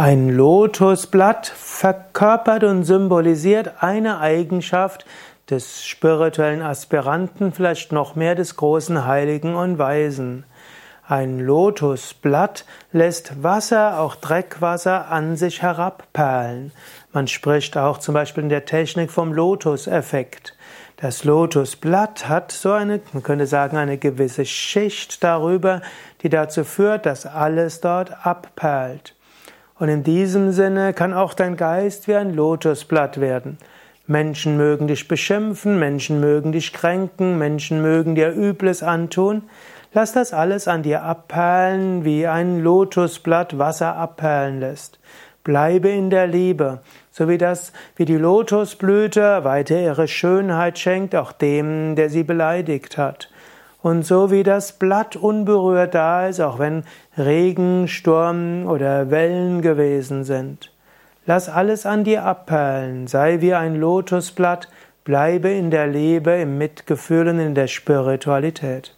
Ein Lotusblatt verkörpert und symbolisiert eine Eigenschaft des spirituellen Aspiranten, vielleicht noch mehr des großen Heiligen und Weisen. Ein Lotusblatt lässt Wasser, auch Dreckwasser, an sich herabperlen. Man spricht auch zum Beispiel in der Technik vom Lotuseffekt. Das Lotusblatt hat so eine, man könnte sagen, eine gewisse Schicht darüber, die dazu führt, dass alles dort abperlt. Und in diesem Sinne kann auch dein Geist wie ein Lotusblatt werden. Menschen mögen dich beschimpfen, Menschen mögen dich kränken, Menschen mögen dir Übles antun. Lass das alles an dir abperlen, wie ein Lotusblatt Wasser abperlen lässt. Bleibe in der Liebe, so wie das, wie die Lotusblüte weiter ihre Schönheit schenkt, auch dem, der sie beleidigt hat. Und so wie das Blatt unberührt da ist, auch wenn Regen, Sturm oder Wellen gewesen sind. Lass alles an dir abperlen, sei wie ein Lotusblatt, bleibe in der Liebe, im Mitgefühl und in der Spiritualität.